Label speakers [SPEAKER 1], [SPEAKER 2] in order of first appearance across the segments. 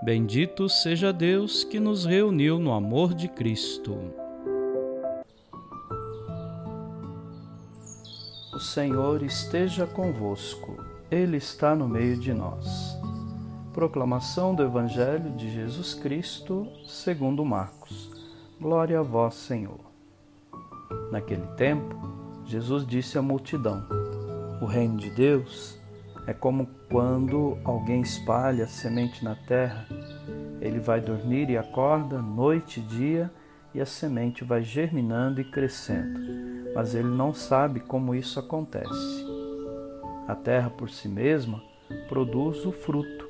[SPEAKER 1] Bendito seja Deus que nos reuniu no amor de Cristo. O Senhor esteja convosco, Ele está no meio de nós. Proclamação do Evangelho de Jesus Cristo, segundo Marcos. Glória a vós, Senhor. Naquele tempo, Jesus disse à multidão: O reino de Deus é como quando alguém espalha semente na terra. Ele vai dormir e acorda noite e dia e a semente vai germinando e crescendo, mas ele não sabe como isso acontece. A terra por si mesma produz o fruto.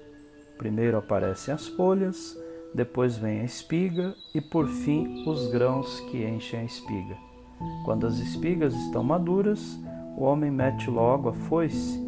[SPEAKER 1] Primeiro aparecem as folhas, depois vem a espiga e por fim os grãos que enchem a espiga. Quando as espigas estão maduras, o homem mete logo a foice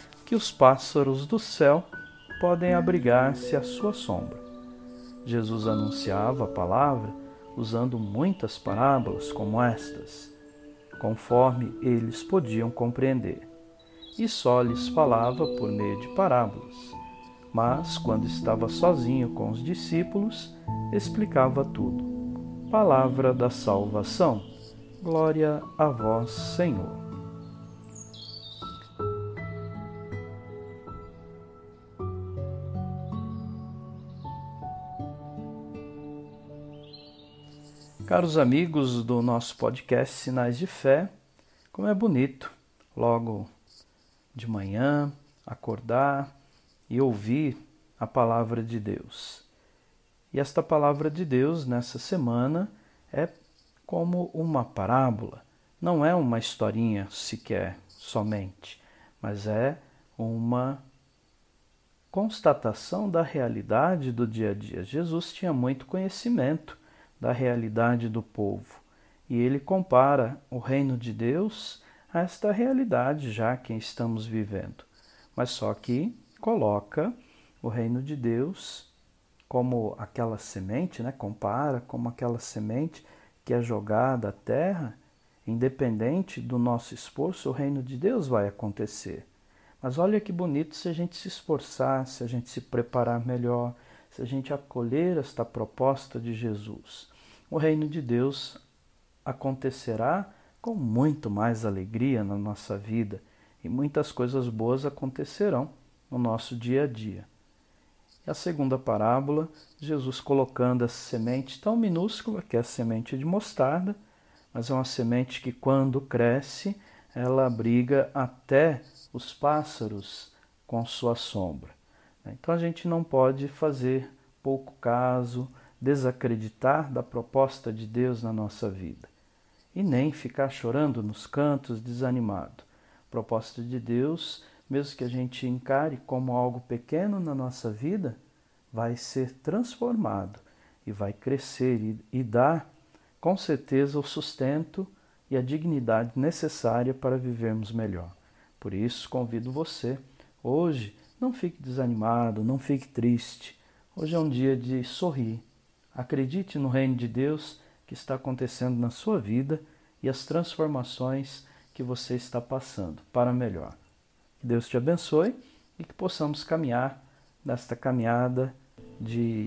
[SPEAKER 1] que os pássaros do céu podem abrigar-se à sua sombra. Jesus anunciava a palavra usando muitas parábolas como estas, conforme eles podiam compreender, e só lhes falava por meio de parábolas. Mas, quando estava sozinho com os discípulos, explicava tudo. Palavra da salvação. Glória a vós, Senhor. Caros amigos do nosso podcast Sinais de Fé, como é bonito logo de manhã acordar e ouvir a palavra de Deus. E esta palavra de Deus nessa semana é como uma parábola, não é uma historinha sequer somente, mas é uma constatação da realidade do dia a dia. Jesus tinha muito conhecimento da realidade do povo. E ele compara o reino de Deus a esta realidade já que estamos vivendo. Mas só que coloca o reino de Deus como aquela semente, né? compara como aquela semente que é jogada à terra, independente do nosso esforço, o reino de Deus vai acontecer. Mas olha que bonito se a gente se esforçar, se a gente se preparar melhor, se a gente acolher esta proposta de Jesus o reino de Deus acontecerá com muito mais alegria na nossa vida e muitas coisas boas acontecerão no nosso dia a dia. E a segunda parábola, Jesus colocando essa semente tão minúscula, que é a semente de mostarda, mas é uma semente que, quando cresce, ela abriga até os pássaros com sua sombra. Então a gente não pode fazer pouco caso desacreditar da proposta de Deus na nossa vida e nem ficar chorando nos cantos desanimado. Proposta de Deus, mesmo que a gente encare como algo pequeno na nossa vida, vai ser transformado e vai crescer e, e dar com certeza o sustento e a dignidade necessária para vivermos melhor. Por isso, convido você, hoje, não fique desanimado, não fique triste. Hoje é um dia de sorrir, Acredite no reino de Deus que está acontecendo na sua vida e as transformações que você está passando para melhor. Que Deus te abençoe e que possamos caminhar nesta caminhada de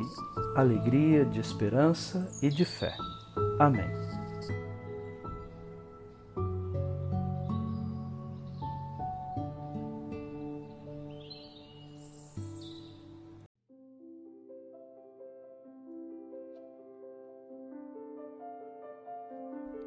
[SPEAKER 1] alegria, de esperança e de fé. Amém.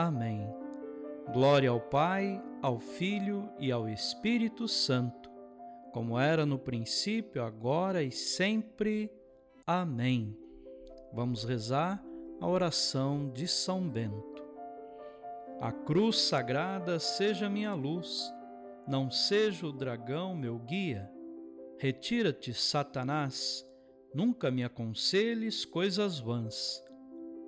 [SPEAKER 1] Amém. Glória ao Pai, ao Filho e ao Espírito Santo, como era no princípio, agora e sempre. Amém. Vamos rezar a oração de São Bento. A cruz sagrada seja minha luz, não seja o dragão meu guia. Retira-te, Satanás, nunca me aconselhes coisas vãs.